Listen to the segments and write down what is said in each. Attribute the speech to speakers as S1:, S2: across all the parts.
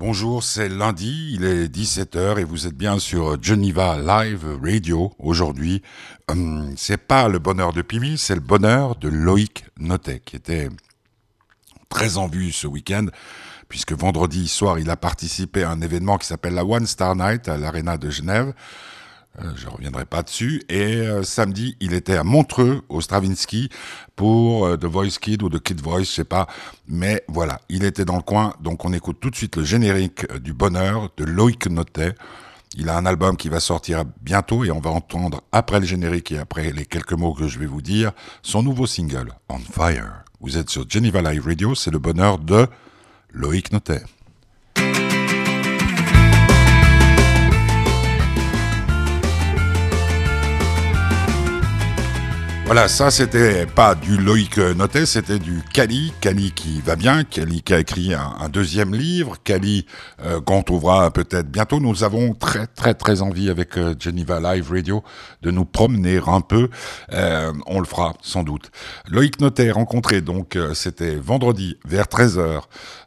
S1: Bonjour, c'est lundi, il est 17h et vous êtes bien sur Geneva Live Radio aujourd'hui. Hum, c'est pas le bonheur de Pimi, c'est le bonheur de Loïc Notet qui était très en vue ce week-end puisque vendredi soir il a participé à un événement qui s'appelle la One Star Night à l'Arena de Genève. Euh, je reviendrai pas dessus. Et euh, samedi, il était à Montreux, au Stravinsky, pour euh, The Voice Kid ou The Kid Voice, je sais pas. Mais voilà, il était dans le coin. Donc on écoute tout de suite le générique du bonheur de Loïc Notet. Il a un album qui va sortir bientôt et on va entendre après le générique et après les quelques mots que je vais vous dire, son nouveau single, On Fire. Vous êtes sur Geneva Live Radio, c'est le bonheur de Loïc Notet. Voilà, ça c'était pas du Loïc Notet, c'était du Kali, Kali qui va bien, Kali qui a écrit un, deuxième livre, Kali euh, qu'on trouvera peut-être bientôt. Nous avons très très très envie avec euh, Geneva Live Radio de nous promener un peu. Euh, on le fera sans doute. Loïc Notet rencontré donc c'était vendredi vers 13h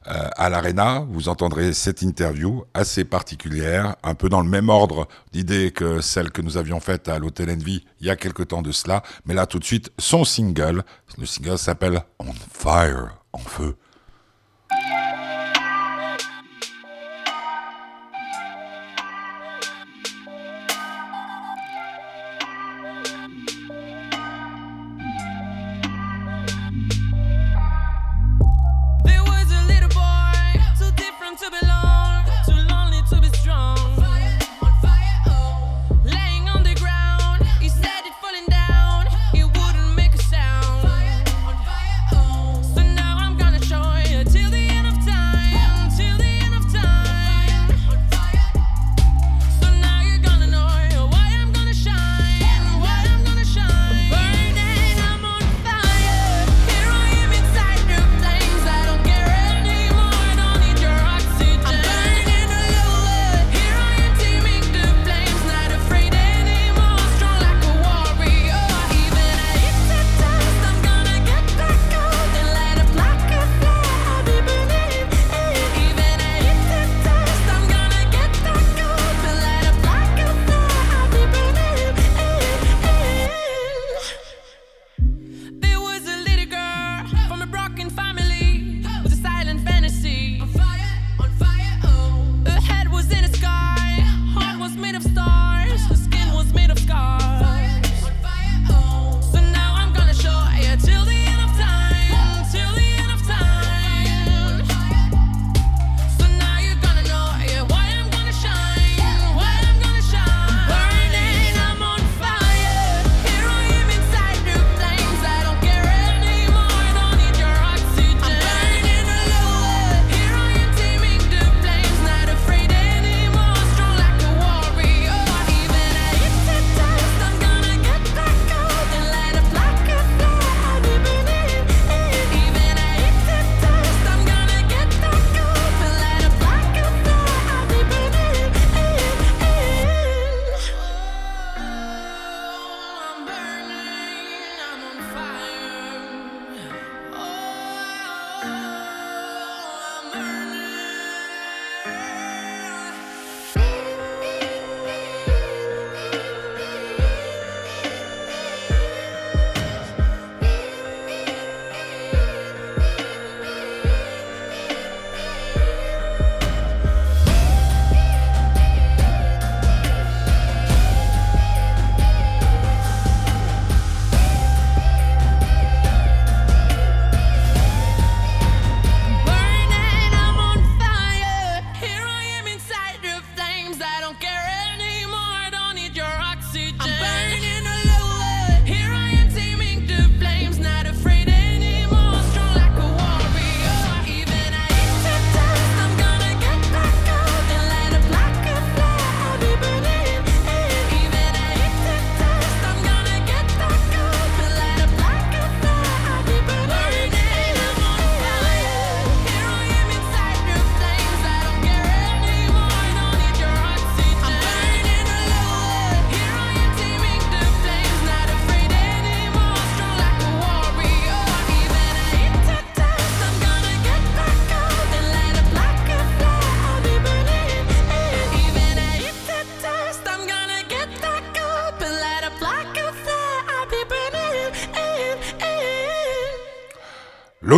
S1: euh, à l'Arena. Vous entendrez cette interview assez particulière, un peu dans le même ordre d'idée que celle que nous avions faite à l'Hôtel Envy il y a quelque temps de cela. Mais là, tout de suite, son single. Le single s'appelle On Fire, en feu.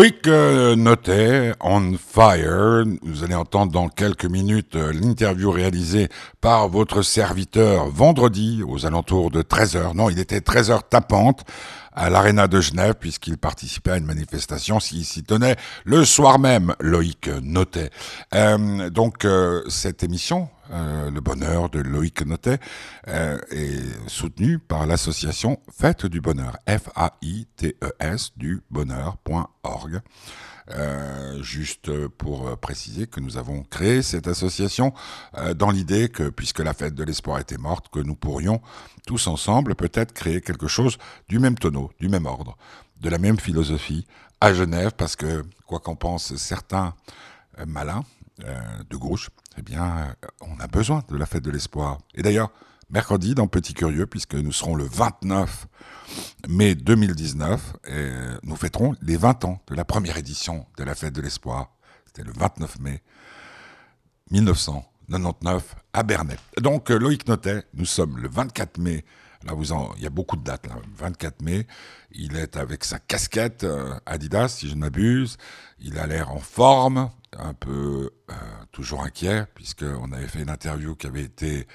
S1: Loïc euh, Notet, On Fire. Vous allez entendre dans quelques minutes euh, l'interview réalisée par votre serviteur vendredi aux alentours de 13h. Non, il était 13h tapante à l'Arena de Genève puisqu'il participait à une manifestation s'il s'y tenait le soir même, Loïc Notet. Euh, donc euh, cette émission euh, le bonheur de Loïc Notet euh, est soutenu par l'association Fête du Bonheur, F-A-I-T-E-S du bonheur.org. Euh, juste pour préciser que nous avons créé cette association euh, dans l'idée que, puisque la fête de l'espoir était morte, que nous pourrions tous ensemble peut-être créer quelque chose du même tonneau, du même ordre, de la même philosophie à Genève, parce que, quoi qu'en pensent certains malins de gauche, eh bien, on a besoin de la fête de l'espoir. Et d'ailleurs, mercredi, dans Petit Curieux, puisque nous serons le 29 mai 2019, et nous fêterons les 20 ans de la première édition de la fête de l'espoir. C'était le 29 mai 1999 à Bernay. Donc, Loïc Notet, nous sommes le 24 mai Là, vous en, il y a beaucoup de dates. Là. 24 mai, il est avec sa casquette euh, Adidas, si je ne m'abuse. Il a l'air en forme, un peu euh, toujours inquiet, puisqu'on avait fait une interview qui avait été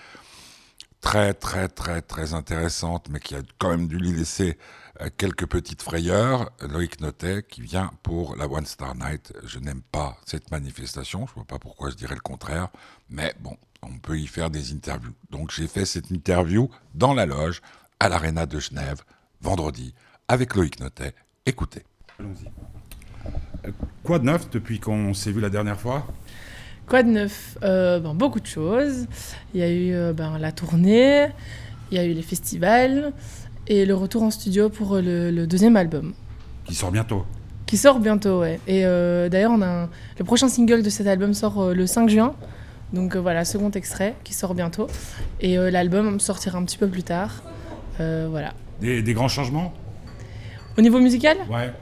S1: très, très, très, très intéressante, mais qui a quand même dû lui laisser euh, quelques petites frayeurs. Loïc Notet, qui vient pour la One Star Night. Je n'aime pas cette manifestation. Je ne vois pas pourquoi je dirais le contraire. Mais bon, on peut y faire des interviews. Donc j'ai fait cette interview dans la loge à l'Arena de Genève vendredi avec Loïc Notet. Écoutez. Allons-y. Quoi de neuf depuis qu'on s'est vu la dernière fois?
S2: Quoi de neuf? Euh, ben, Beaucoup de choses. Il y a eu euh, ben, la tournée, il y a eu les festivals et le retour en studio pour le, le deuxième album.
S1: Qui sort bientôt
S2: Qui sort bientôt, ouais. Et euh, d'ailleurs, on a un... le prochain single de cet album sort euh, le 5 juin. Donc euh, voilà, second extrait qui sort bientôt. Et euh, l'album sortira un petit peu plus tard. Euh, voilà.
S1: des, des, grands changements?
S2: Au niveau musical?
S1: Ouais.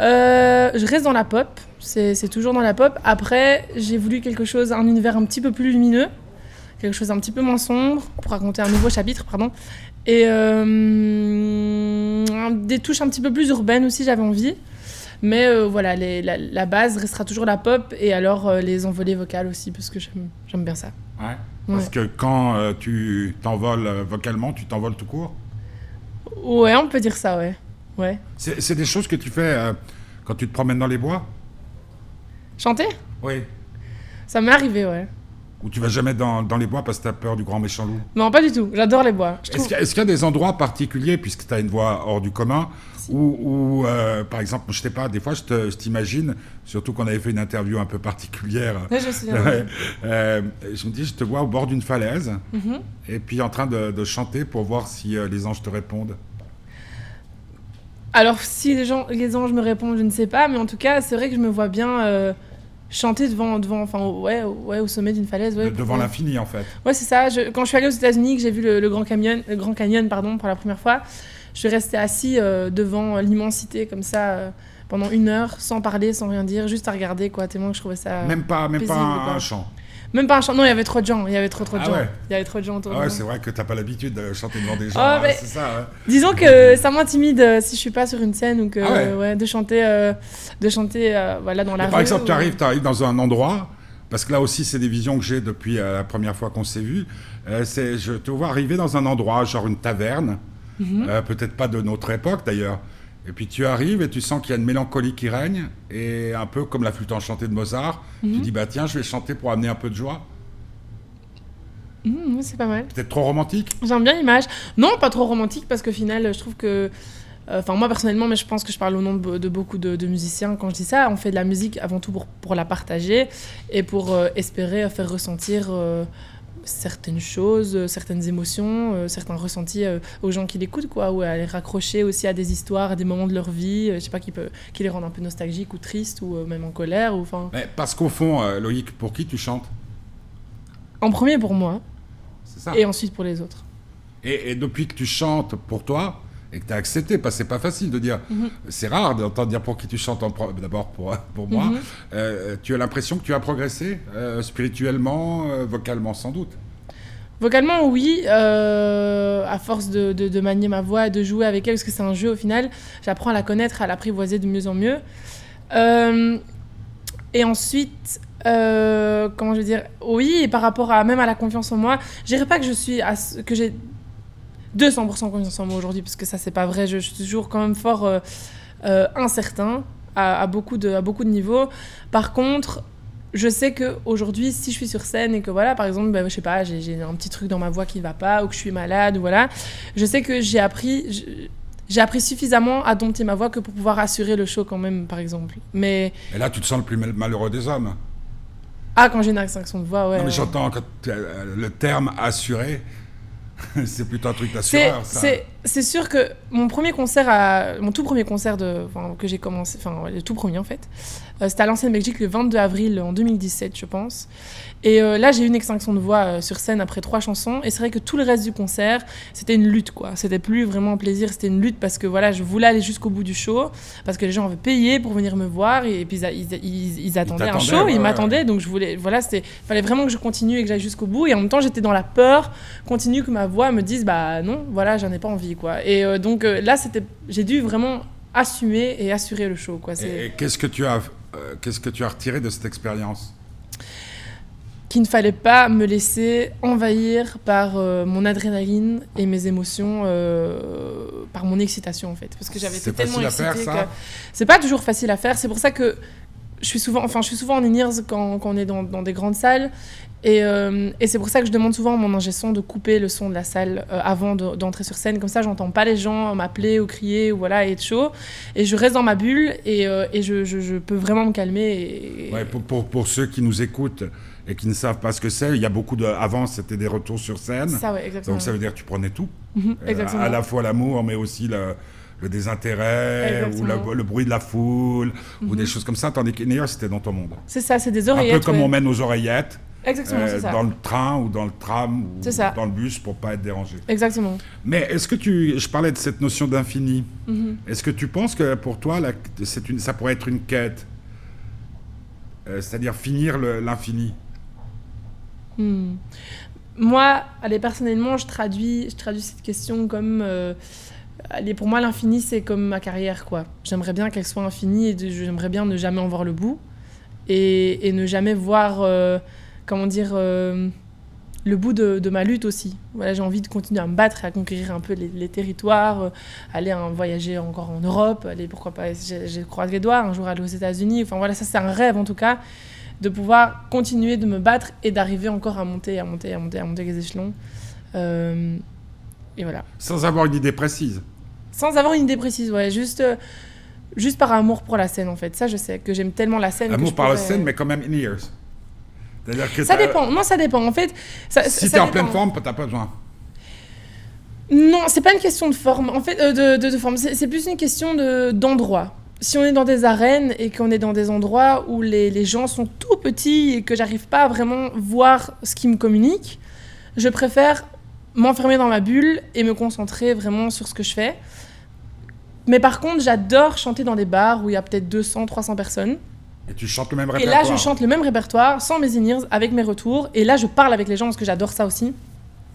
S2: Euh, je reste dans la pop. C'est toujours dans la pop. Après, j'ai voulu quelque chose, un univers un petit peu plus lumineux. Quelque chose un petit peu moins sombre pour raconter un nouveau chapitre, pardon. Et euh, des touches un petit peu plus urbaines aussi, j'avais envie. Mais euh, voilà, les, la, la, base restera toujours la pop et alors euh, les envolées vocales aussi, parce que j'aime bien ça.
S1: Ouais. Parce ouais. que quand euh, tu t'envoles vocalement, tu t'envoles tout court?
S2: Ouais, on peut dire ça, ouais. Ouais.
S1: C'est des choses que tu fais quand tu te promènes dans les bois
S2: Chanter?
S1: Oui.
S2: Ça m'est arrivé, ouais.
S1: Ou tu vas jamais dans, dans les bois parce que tu as peur du grand méchant loup?
S2: Non, pas du tout. J'adore les bois.
S1: Est-ce qu'il y, a des endroits particuliers, puisque tu as une voix hors du commun, si. où, où euh, par exemple, je sais pas, des fois je t'imagine, surtout qu'on avait fait une interview un peu particulière.
S2: Je sais.
S1: euh, je me dis, je te vois au bord d'une falaise,
S2: mm -hmm.
S1: et puis en train de, de chanter pour voir si euh, les anges te répondent.
S2: Alors, si les, gens, les anges me répondent, je ne sais pas, mais en tout cas, c'est vrai que je me vois bien euh, chanter devant, devant enfin, ouais, ouais, au sommet d'une falaise. Ouais,
S1: de, devant l'infini, en fait.
S2: Ouais, c'est ça. Je, quand je suis allée aux États-Unis, que j'ai vu le, le, Grand Canyon, le Grand Canyon pardon, pour la première fois, je suis restée assis euh, devant l'immensité, comme ça, euh, pendant une heure, sans parler, sans rien dire, juste à regarder, quoi, tellement que je trouvais ça.
S1: Même pas, même
S2: paisible,
S1: pas un, un chant.
S2: Même pas un chant. Non, il y avait trop de gens. Il y avait trop, trop de
S1: ah
S2: gens.
S1: Ouais.
S2: Il y avait trop de gens autour.
S1: Ah ouais, c'est vrai que t'as pas l'habitude de chanter devant des gens.
S2: Oh,
S1: ouais, c'est ça. Ouais.
S2: Disons que ça m'intimide euh, si je suis pas sur une scène ou que
S1: ah ouais.
S2: ouais, de chanter, euh, de chanter, euh, voilà, dans la
S1: Et
S2: rue.
S1: Par exemple,
S2: ou...
S1: tu arrives, arrives dans un endroit. Parce que là aussi, c'est des visions que j'ai depuis la première fois qu'on s'est vu. c'est, je te vois arriver dans un endroit, genre une taverne, mm -hmm. peut-être pas de notre époque d'ailleurs. Et puis tu arrives et tu sens qu'il y a une mélancolie qui règne, et un peu comme la flûte enchantée de Mozart, mm -hmm. tu dis bah tiens, je vais chanter pour amener un peu de joie.
S2: Mmh, c'est pas mal.
S1: Peut-être trop romantique?
S2: J'aime bien l'image. Non, pas trop romantique, parce qu'au final, je trouve que. Enfin, euh, moi personnellement, mais je pense que je parle au nom de, de beaucoup de, de, musiciens quand je dis ça. On fait de la musique avant tout pour, pour la partager et pour euh, espérer faire ressentir euh, certaines choses, certaines émotions, euh, certains ressentis euh, aux gens qui l'écoutent, quoi, ou à les raccrocher aussi à des histoires, à des moments de leur vie, euh, je sais pas, qui, peut, qui les rendent un peu nostalgiques ou tristes ou même en colère. Ou, enfin...
S1: parce qu'au fond, Loïc, pour qui tu chantes?
S2: En premier pour moi.
S1: Ça.
S2: Et ensuite pour les autres.
S1: Et, et, depuis que tu chantes pour toi et que tu as accepté, parce que c'est pas facile de dire, mm -hmm. c'est rare d'entendre dire pour qui tu chantes d'abord pour, pour moi, mm -hmm. euh, tu as l'impression que tu as progressé euh, spirituellement, euh, vocalement sans doute
S2: Vocalement, oui, à force de, de, de, manier ma voix, de jouer avec elle, parce que c'est un jeu au final, j'apprends à la connaître, à l'apprivoiser de mieux en mieux. Et ensuite, comment je veux dire Oui, et par rapport à même à la confiance en moi, je dirais pas que je suis à, que j'ai 200% confiance en moi aujourd'hui, parce que ça, c'est pas vrai. Je, suis toujours quand même fort euh, euh, incertain à, beaucoup de, à beaucoup de niveaux. Par contre, je sais que aujourd'hui, si je suis sur scène et que voilà, par exemple, ben, je sais pas, j'ai un petit truc dans ma voix qui va pas ou que je suis malade ou voilà, je sais que j'ai appris. J'ai appris suffisamment à dompter ma voix que pour pouvoir assurer le show quand même, par exemple. Mais...
S1: Et là, tu te sens le plus malheureux des hommes
S2: Ah, quand j'ai une accent de voix, ouais.
S1: Non, mais j'entends euh, le terme assuré. C'est plutôt un truc d'assureur,
S2: C'est sûr que mon premier concert, à, mon tout premier concert de, que j'ai commencé, enfin le tout premier en fait, euh, c'était à l'ancienne Belgique le 22 avril en 2017, je pense. Et euh, là, j'ai eu une extinction de voix euh, sur scène après trois chansons. Et c'est vrai que tout le reste du concert, c'était une lutte, quoi. C'était plus vraiment un plaisir, c'était une lutte parce que voilà, je voulais aller jusqu'au bout du show, parce que les gens avaient payé pour venir me voir et, puis ils, ils, attendaient un show, ils m'attendaient. Donc je voulais, voilà, c'était, fallait vraiment que je continue et que j'aille jusqu'au bout. Et en même temps, j'étais dans la peur continue que ma voix me dise, bah non, voilà, j'en ai pas envie, quoi. Et euh, donc là, c'était, j'ai dû vraiment assumer et assurer le show, quoi.
S1: Et, qu'est-ce que tu as, qu'est-ce que tu as retiré de cette expérience?
S2: Qu'il ne fallait pas me laisser envahir par euh, mon adrénaline et mes émotions, euh, par mon excitation en fait. Parce que j'avais été tellement excitée c'est pas toujours facile à faire. C'est pour ça que je suis souvent, enfin, je suis souvent en in quand, quand, on est dans, dans, des grandes salles. Et, euh, et c'est pour ça que je demande souvent à mon ingé son de couper le son de la salle avant d'entrer sur scène. Comme ça, j'entends pas les gens m'appeler ou crier ou voilà, et être chaud. Et je reste dans ma bulle et, et je, je, peux vraiment me calmer.
S1: Ouais, pour, pour, pour, ceux qui nous écoutent, et qui ne savent pas ce que c'est. Il y a beaucoup de. Avant, c'était des retours sur scène.
S2: Ça, exactement.
S1: Donc ça veut dire que tu prenais tout. Mhm, euh, à la fois l'amour, mais aussi le, le désintérêt, ou le, bruit de la foule, ou mhm. des choses comme ça. Tandis qu'Ineos, c'était dans ton monde.
S2: C'est ça, c'est des oreillettes.
S1: Un peu comme on met nos oreillettes.
S2: Exactement, euh,
S1: ça. Dans le train ou dans le tram ou dans le bus pour pas être dérangé.
S2: Exactement.
S1: Mais est-ce que tu, je parlais de cette notion d'infini. Mhm. Est-ce que tu penses que pour toi, une, ça pourrait être une quête, euh, c'est-à-dire finir l'infini?
S2: Hmm. Moi, allez, personnellement, je traduis, je traduis cette question comme. Euh, allez, pour moi, l'infini, c'est comme ma carrière, quoi. J'aimerais bien qu'elle soit infinie et j'aimerais bien ne jamais en voir le bout. Et, et ne jamais voir, euh, comment dire, euh, le bout de, de, ma lutte aussi. Voilà, j'ai envie de continuer à me battre et à conquérir un peu les, territoires, aller hein, voyager encore en Europe, aller, pourquoi pas, je croise les doigts, un jour aller aux États-Unis. Enfin voilà, ça, c'est un rêve en tout cas de pouvoir continuer de me battre et d'arriver encore à monter, à monter, à monter, à monter les échelons. Euh, et voilà.
S1: Sans avoir une idée précise.
S2: Sans avoir une idée précise, ouais. Juste, euh, juste par amour pour la scène, en fait. Ça, je sais que j'aime tellement la scène.
S1: Amour par la scène, mais quand même in years.
S2: Que ça dépend. Non, ça dépend. En fait, ça,
S1: si tu es en pleine forme, t'as pas besoin.
S2: Non, c'est pas une question de forme. En fait, euh, de, de, forme. C'est plus une question d'endroit si on est dans des arènes et qu'on est dans des endroits où les, les gens sont tout petits et que j'arrive pas à vraiment voir ce qu'ils me communiquent, je préfère m'enfermer dans ma bulle et me concentrer vraiment sur ce que je fais. Mais par contre, j'adore chanter dans des bars où il y a peut-être 200, 300 personnes.
S1: Et tu chantes le même répertoire.
S2: Et là, je chante le même répertoire, sans mes in avec mes retours. Et là, je parle avec les gens parce que j'adore ça aussi.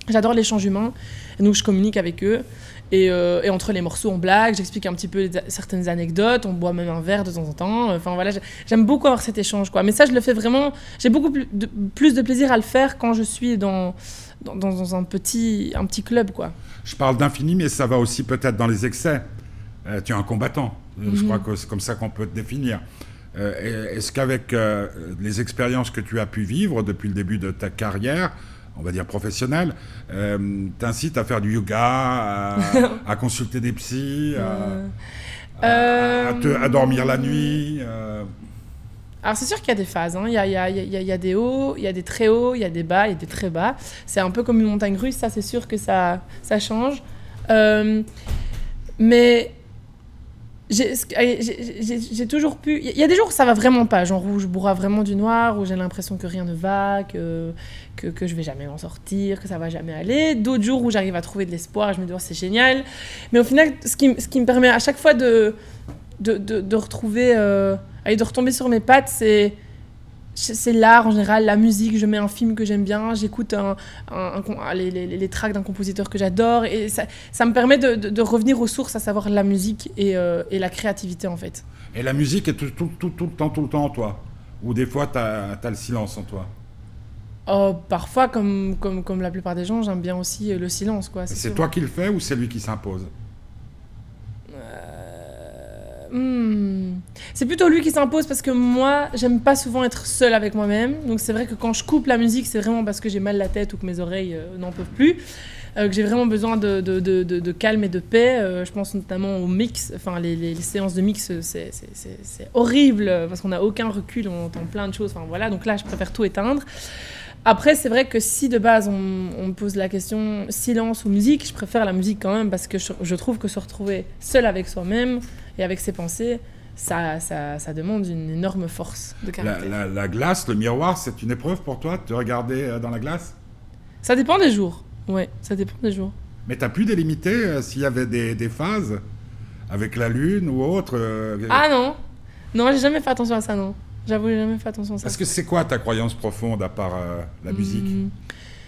S2: J'adore l'échange humain. Et donc, je communique avec eux. Euh, et, entre les morceaux, on blague, j'explique un petit peu certaines anecdotes, on boit même un verre de temps en temps. Enfin voilà, j'aime beaucoup avoir cet échange. Quoi. Mais ça, je le fais vraiment. J'ai beaucoup plus de, plus de, plaisir à le faire quand je suis dans, dans, un, petit, un petit club. Quoi.
S1: Je parle d'infini, mais ça va aussi peut-être dans les excès. Euh, tu es un combattant. Euh, je mhm. crois que c'est comme ça qu'on peut te définir. Est-ce qu'avec les expériences que tu as pu vivre depuis le début de ta carrière, on va dire professionnel, euh, t'incite à faire du yoga, à, consulter des psys, à, euh, dormir la nuit euh.
S2: Alors c'est sûr qu'il y a des phases, hein. il, y a, il, y a, des hauts, il y a des très hauts, il y a des bas, il y a des très bas. C'est un peu comme une montagne russe, ça c'est sûr que ça, ça change. mais j'ai toujours pu. Il y a des jours où ça va vraiment pas, genre où je bourra vraiment du noir, où j'ai l'impression que rien ne va, que, que, que, je vais jamais m'en sortir, que ça va jamais aller. D'autres jours où j'arrive à trouver de l'espoir, je me dis, oh, c'est génial. Mais au final, ce qui, ce qui, me permet à chaque fois de, de, de, retrouver. Euh, de retomber sur mes pattes, c'est. C'est l'art en général, la musique, je mets un film que j'aime bien, j'écoute un, les, les, les, tracks d'un compositeur que j'adore, et ça, ça, me permet de, de, revenir aux sources, à savoir la musique et, euh, et, la créativité en fait.
S1: Et la musique est tout, tout, tout, tout le temps, tout le temps en toi? Ou des fois, tu as, as, le silence en toi?
S2: Oh, Parfois, comme, comme, comme la plupart des gens, j'aime bien aussi le silence.
S1: C'est toi qui le fais ou c'est lui qui s'impose?
S2: Hmm. C'est plutôt lui qui s'impose parce que moi, j'aime pas souvent être seule avec moi-même. Donc c'est vrai que quand je coupe la musique, c'est vraiment parce que j'ai mal la tête ou que mes oreilles euh, n'en peuvent plus. Euh, que j'ai vraiment besoin de, calme et de paix. Euh, je pense notamment au mix, enfin les, séances de mix, c'est horrible parce qu'on n'a aucun recul, on entend plein de choses. Enfin voilà, donc là, je préfère tout éteindre. Après, c'est vrai que si de base on, me pose la question silence ou musique, je préfère la musique quand même parce que je, trouve que se retrouver seul avec soi-même et avec ses pensées, ça, ça, ça, demande une énorme force de caractère.
S1: La, la, glace, le miroir, c'est une épreuve pour toi de te regarder euh, dans la glace?
S2: Ça dépend des jours. Ouais, ça dépend des jours.
S1: Mais tu as pu délimiter euh, s'il y avait des, des, phases avec la lune ou autre euh,
S2: Ah non Non, j'ai jamais fait attention à ça, non. J'avoue, j'ai jamais fait attention à ça.
S1: Parce que c'est quoi ta croyance profonde à part euh, la musique? Hmm.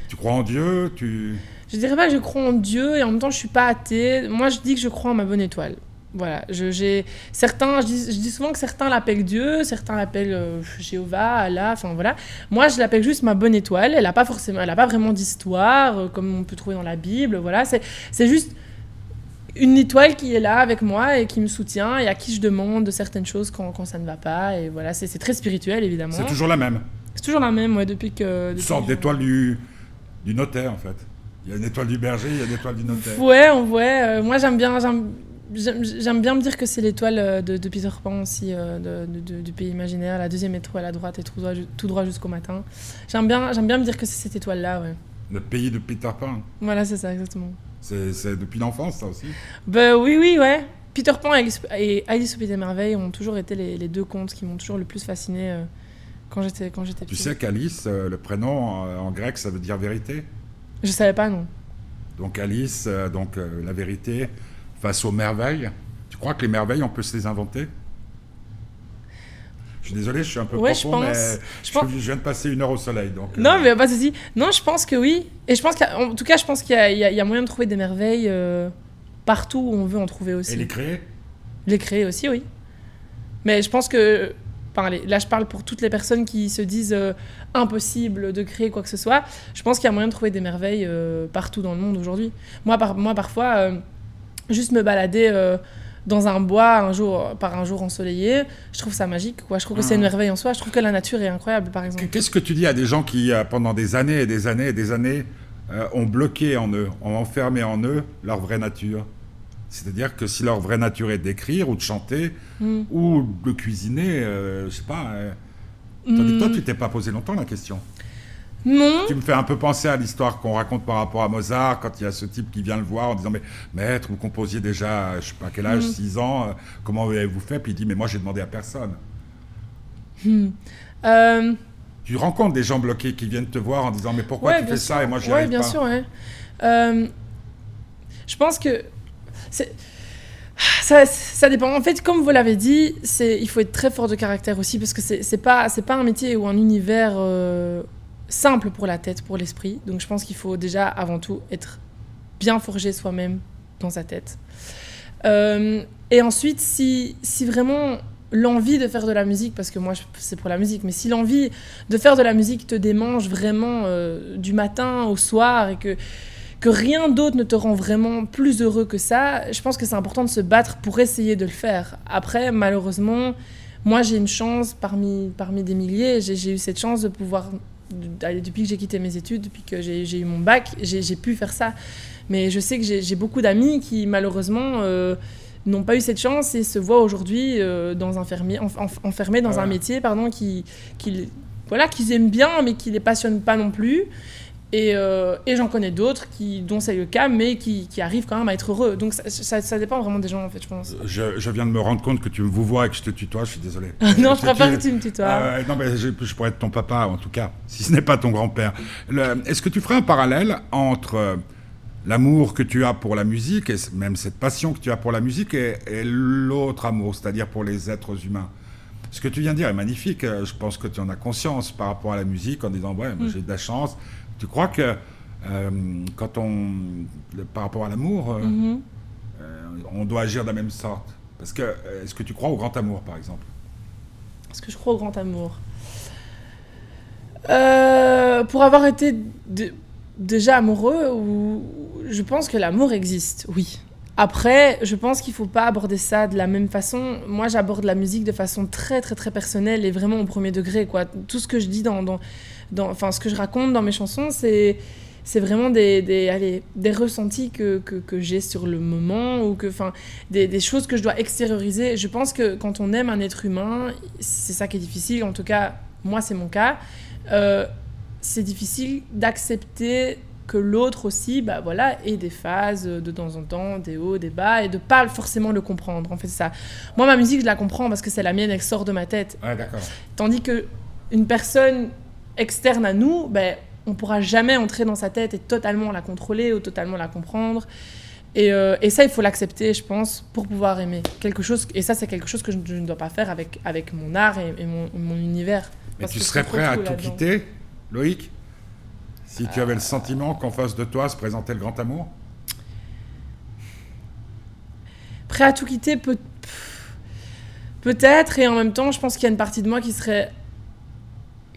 S1: Tu crois en Dieu? Tu...
S2: Je dirais pas que je crois en Dieu et en même temps je suis pas athée. Moi je dis que je crois en ma bonne étoile. Voilà, j'ai certains, je dis, je dis, souvent que certains l'appellent Dieu, certains l'appellent euh, Jéhovah, Allah, enfin voilà. Moi, je l'appelle juste ma bonne étoile. Elle n'a pas forcément, elle a pas vraiment d'histoire euh, comme on peut trouver dans la Bible. Voilà, c'est juste une étoile qui est là avec moi et qui me soutient et à qui je demande certaines choses quand, quand ça ne va pas. Et voilà, c'est très spirituel évidemment.
S1: C'est toujours la même.
S2: C'est toujours la même, ouais, depuis que.
S1: Une sorte d'étoile du, du notaire en fait. Il y a une étoile du berger, il y a une étoile du notaire.
S2: Ouais, on voit. Euh, moi j'aime bien, j'aime bien me dire que c'est l'étoile euh, de, de, Peter Pan aussi, euh, de, du pays imaginaire, la deuxième étoile à droite et tout droit, tout droit jusqu'au matin. J'aime bien, bien me dire que c'est cette étoile-là, ouais.
S1: Le pays de Peter Pan.
S2: Voilà, c'est ça, exactement.
S1: C'est depuis l'enfance, ça aussi
S2: bah, Oui, oui, ouais. Peter Pan et Alice au Pays des Merveilles ont toujours été les, les deux contes qui m'ont toujours le plus fasciné euh, quand j'étais quand j'étais
S1: Tu sais qu'Alice, euh, le prénom en, grec, ça veut dire vérité?
S2: Je savais pas, non.
S1: Donc Alice, donc la vérité face aux merveilles. Tu crois que les merveilles, on peut se les inventer? Je suis désolé, je suis un peu
S2: ouais, je pense, mais
S1: je, je, viens de passer une heure au soleil. Donc,
S2: non, mais pas de Non, je pense que oui. Et je pense qu'en tout cas, je pense qu'il y, y, a moyen de trouver des merveilles euh, partout où on veut en trouver aussi.
S1: Et les créer?
S2: Les créer aussi, oui. Mais je pense que. Enfin, là, je parle pour toutes les personnes qui se disent euh, impossible de créer quoi que ce soit. Je pense qu'il y a moyen de trouver des merveilles euh, partout dans le monde aujourd'hui. Moi, par, moi, parfois, juste me balader dans un bois un jour, par un jour ensoleillé, je trouve ça magique. Quoi. Je trouve que c'est une ah. merveille en soi. Je trouve que la nature est incroyable, par exemple.
S1: Qu'est-ce que tu dis à des gens qui, euh, pendant des années et des années et des années, euh, ont bloqué en eux, ont enfermé en eux leur vraie nature? C'est-à-dire que si leur vraie nature est d'écrire ou de chanter hmm. ou de cuisiner, euh, je sais pas. Tandis que toi, hmm. tu t'es pas posé longtemps la question.
S2: Non.
S1: Tu me fais un peu penser à l'histoire qu'on raconte par rapport à Mozart, quand il y a ce type qui vient le voir en disant Mais maître, vous composiez déjà, je sais pas quel âge, 6 mm. ans, euh, comment avez-vous fait? Puis il dit Mais moi, j'ai demandé à personne.
S2: Hmm. Euh,
S1: tu rencontres des gens bloqués qui viennent te voir en disant Mais pourquoi tu fais ça? et moi, j'y
S2: ouais, bien sûr, ouais. Euh, je pense que. Ça, ça, dépend. En fait, comme vous l'avez dit, il faut être très fort de caractère aussi, parce que c'est pas, pas un métier ou un univers simple pour la tête, pour l'esprit. Donc je pense qu'il faut déjà avant tout être bien forgé soi-même dans sa tête. Euh, et ensuite, si, si vraiment l'envie de faire de la musique, parce que moi c'est pour la musique, mais si l'envie de faire de la musique te démange vraiment euh, du matin au soir et que, que rien d'autre ne te rend vraiment plus heureux que ça, je pense que c'est important de se battre pour essayer de le faire. Après, malheureusement, moi j'ai une chance parmi, parmi des milliers, j'ai eu cette chance de pouvoir depuis que j'ai quitté mes études, depuis que j'ai eu mon bac, j'ai pu faire ça. Mais je sais que j'ai beaucoup d'amis qui, malheureusement, euh, n'ont pas eu cette chance et se voient aujourd'hui euh, dans enfermés dans un métier pardon, qui, qui, voilà, qu'ils aiment bien, mais qui ne les passionne pas non plus. Et, euh, et j'en connais d'autres qui, dont c'est le cas, mais qui, qui, arrivent quand même à être heureux. Donc ça, ça, dépend vraiment des gens, en fait, je pense.
S1: Je, je, viens de me rendre compte que tu me vous vois et que je te tutoie, je suis désolé.
S2: non, je préfère que tu me tutoies.
S1: Euh, non, mais je, je, pourrais être ton papa, en tout cas, si ce n'est pas ton grand-père. Est-ce que tu ferais un parallèle entre euh, l'amour que tu as pour la musique, et même cette passion que tu as pour la musique, et, et l'autre amour, c'est-à-dire pour les êtres humains? Ce que tu viens de dire est magnifique. Euh, je pense que tu en as conscience par rapport à la musique en disant ouais, moi,
S2: Mm.
S1: j'ai de la chance. Tu crois que euh, quand on, le- par rapport à l'amour, euh,
S2: Mhm.
S1: euh, on doit agir de la même sorte? Parce que est-ce que tu crois au grand amour, par exemple?
S2: Est-ce que je crois au grand amour? Pour avoir été de- déjà amoureux, ou... je pense que l'amour existe, oui. Après, je pense qu'il faut pas aborder ça de la même façon. Moi, j'aborde la musique de façon très, très, très personnelle et vraiment au premier degré. Quoi. Tout ce que je dis dans, dans, dans- enfin, ce que je raconte dans mes chansons, c'est c'est vraiment des, des, allez, des ressentis que, que, que j'ai sur le moment ou que, enfin, des, des choses que je dois extérioriser. Je pense que quand on aime un être humain, c'est ça qui est difficile. En tout cas, moi, c'est mon cas. Euh, c'est difficile d'accepter que l'autre aussi, bah voilà, ait des phases de temps en temps, des hauts, des bas, et de pas forcément le comprendre. En fait, ça. Moi, ma musique, je la comprends parce que c'est la mienne, elle sort de ma tête.
S1: D'accord.
S2: Tandis que une personne externe à nous, ben, on pourra jamais entrer dans sa tête et totalement la contrôler ou totalement la comprendre. Et, euh, et ça, il faut l'accepter, je pense, pour pouvoir aimer quelque chose. Et ça, c'est quelque chose que je, je ne dois pas faire avec, avec mon art et, et mon, mon univers.
S1: Mais tu serais prêt à tout quitter, Loïc Si tu avais le sentiment qu'en face de toi se présentait le grand amour?
S2: Prêt à tout quitter, peut... peut-être. Et en même temps, je pense qu'il y a une partie de moi qui serait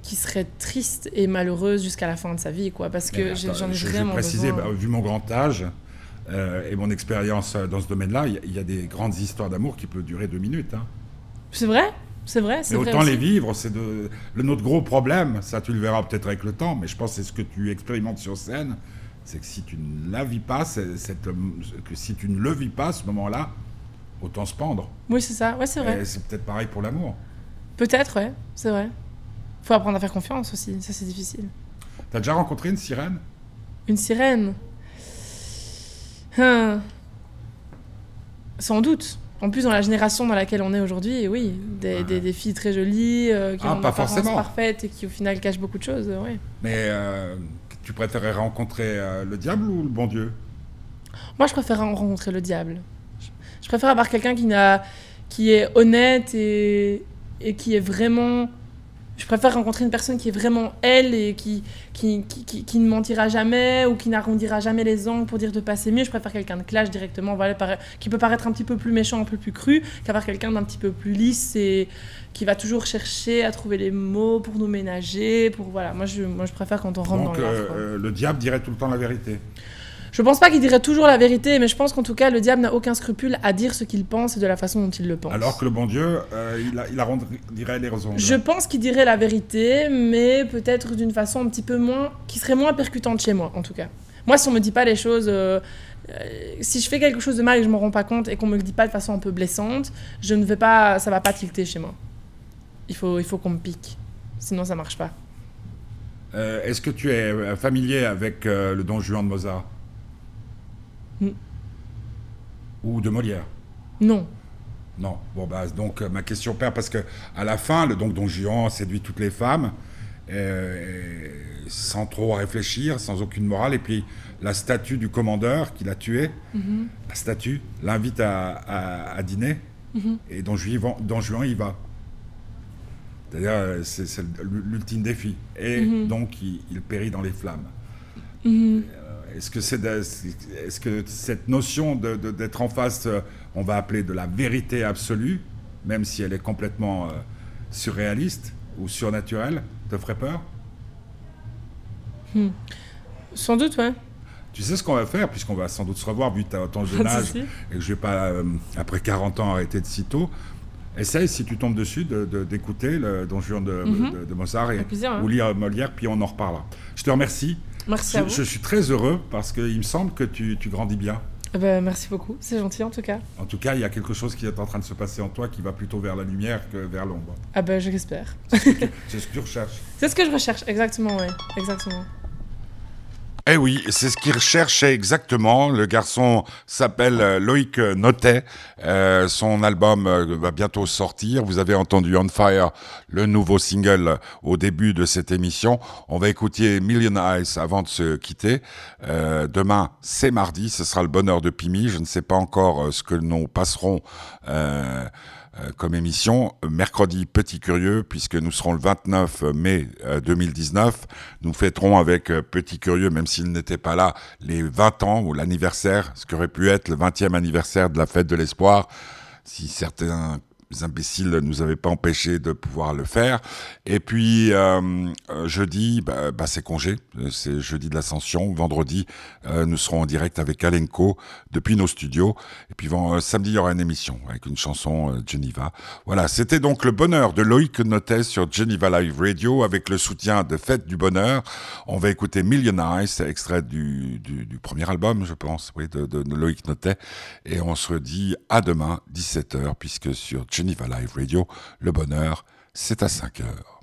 S2: qui serait triste et malheureuse jusqu'à la fin de sa vie, quoi. Parce que j'en ai
S1: je, je vais
S2: vraiment
S1: préciser,
S2: besoin.
S1: bah, vu mon grand âge euh, et mon expérience euh, dans ce domaine-là, il y, a- il y a des grandes histoires d'amour qui peuvent durer deux minutes. hein.
S2: C'est vrai? C'est vrai, c'est vrai
S1: autant
S2: aussi.
S1: les vivre, c'est de... le notre gros problème, ça tu le verras peut-être avec le temps, mais je pense que c'est ce que tu expérimentes sur scène, c'est que si tu ne la vis pas, cette- que si tu ne le vis pas à ce moment-là, autant se pendre.
S2: Oui, c'est ça. Ouais, c'est vrai.
S1: C'est peut-être pareil pour l'amour.
S2: Peut-être, ouais, c'est vrai. Faut apprendre à faire confiance aussi, ça c'est difficile.
S1: T'as déjà rencontré une sirène?
S2: Une sirène? Hein. Sans doute. En plus, dans la génération dans laquelle on est aujourd'hui, oui, des,
S1: Ouais.
S2: des- des filles très jolies, euh, qui
S1: Ah,
S2: ont
S1: pas forcément.
S2: parfaite et qui au final cachent beaucoup de choses, euh, ouais.
S1: Mais euh, tu préférerais rencontrer euh, le diable ou le bon Dieu?
S2: Moi, je préfère rencontrer le diable. Je- préfère avoir quelqu'un qui, qui est honnête et, et qui est vraiment. Je préfère rencontrer une personne qui est vraiment elle et qui, qui, qui, qui- qui ne mentira jamais ou qui n'arrondira jamais les angles pour dire de passer mieux. Je préfère quelqu'un de clash directement, voilà, qui peut paraître un petit peu plus méchant, un peu plus cru, qu'avoir quelqu'un d'un petit peu plus lisse et qui va toujours chercher à trouver les mots pour nous ménager. Pour, voilà. moi, je, moi, je préfère quand on rentre
S1: Donc
S2: dans
S1: euh, euh, le diable dirait tout le temps la vérité.
S2: Je pense pas qu'il dirait toujours la vérité, mais je pense qu'en tout cas, le diable n'a aucun scrupule à dire ce qu'il pense et de la façon dont il le pense.
S1: Alors que le bon Dieu, euh, il, a- il arrondirait les raisons.
S2: Je pense qu'il dirait la vérité, mais peut-être d'une façon un petit peu moins. qui serait moins percutante chez moi, en tout cas. Moi, si on me dit pas les choses. euh, euh, si je fais quelque chose de mal et que je m'en rends pas compte et qu'on me le dit pas de façon un peu blessante, je ne vais pas. ça va pas tilter chez moi. Il faut, il faut qu'on me pique. Sinon, ça marche pas.
S1: Euh, Est-ce que tu es familier avec euh, le Don Juan de Mozart?
S2: Mm.
S1: Ou de Molière
S2: Non.
S1: Non. Bon, bah, donc euh, ma question perd parce que à la fin, le donc Don Juan séduit toutes les femmes euh, sans trop réfléchir, sans aucune morale. Et puis la statue du commandeur qui l'a tué,
S2: Mhm.
S1: la statue l'invite à, à- à dîner
S2: Mhm.
S1: et Don Juan, Don Juan y va. C'est-à-dire, euh, c'est l'ultime défi. Et
S2: Mhm.
S1: donc, il, il périt dans les flammes. Est-ce que, c'est de- est-ce que cette notion de- de- d'être en face, euh, on va appeler de la vérité absolue, même si elle est complètement euh, surréaliste ou surnaturelle, te ferait peur?
S2: Sans doute, ouais.
S1: Tu sais ce qu'on va faire, puisqu'on va sans doute se revoir, vu ton jeune âge, et que je vais pas, euh, après 40 ans, arrêter de sitôt. Essaye, si tu tombes dessus, de- de- d'écouter le Don Juan de,
S2: Mhm.
S1: de- de Mozart et,
S2: Avec plaisir, hein.
S1: ou lire Molière, puis on en reparlera. Je te remercie.
S2: Merci à
S1: Je,
S2: vous.
S1: je suis très heureux parce qu'il me semble que tu, tu grandis bien.
S2: Eh ben, merci beaucoup, c'est gentil en tout cas.
S1: En tout cas, il y a quelque chose qui est en train de se passer en toi qui va plutôt vers la lumière que vers l'ombre.
S2: Ah ben, je l'espère.
S1: C'est ce que tu recherches.
S2: C'est ce que je recherche, exactement, ouais. Exactement.
S1: Eh oui, c'est ce qu'il recherchait exactement. Le garçon s'appelle euh, Loïc Notet. Euh, son album euh, va bientôt sortir. Vous avez entendu On Fire, le nouveau single au début de cette émission. On va écouter Million Eyes avant de se quitter. Demain, c'est mardi. Ce sera le bonheur de Pimi. Je ne sais pas encore ce que nous passerons. Comme émission. Mercredi, Petit Curieux, puisque nous serons le 29 mai 2019. Nous fêterons avec Petit Curieux, même s'il n'était pas là, les 20 ans ou l'anniversaire, ce qui aurait pu être le 20e anniversaire de la fête de l'espoir si certains imbéciles ne nous avaient pas empêché de pouvoir le faire. Et puis euh, euh, jeudi, bah, bah, c'est congé, c'est jeudi de l'Ascension. Vendredi, euh, nous serons en direct avec Alenco depuis nos studios. Et puis samedi, il y aura une émission avec une chanson Geneva. Voilà, c'était donc le bonheur de Loïc Notet sur Geneva Live Radio avec le soutien de Fête du Bonheur. On va écouter Million Eyes, extrait du, du, premier album, je pense, oui, de, de, Loïc Notet. Et on se dit à demain, 17h, puisque sur Geneva Geneva Live Radio. Le bonheur, c'est à 5 heures.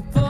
S3: Everybody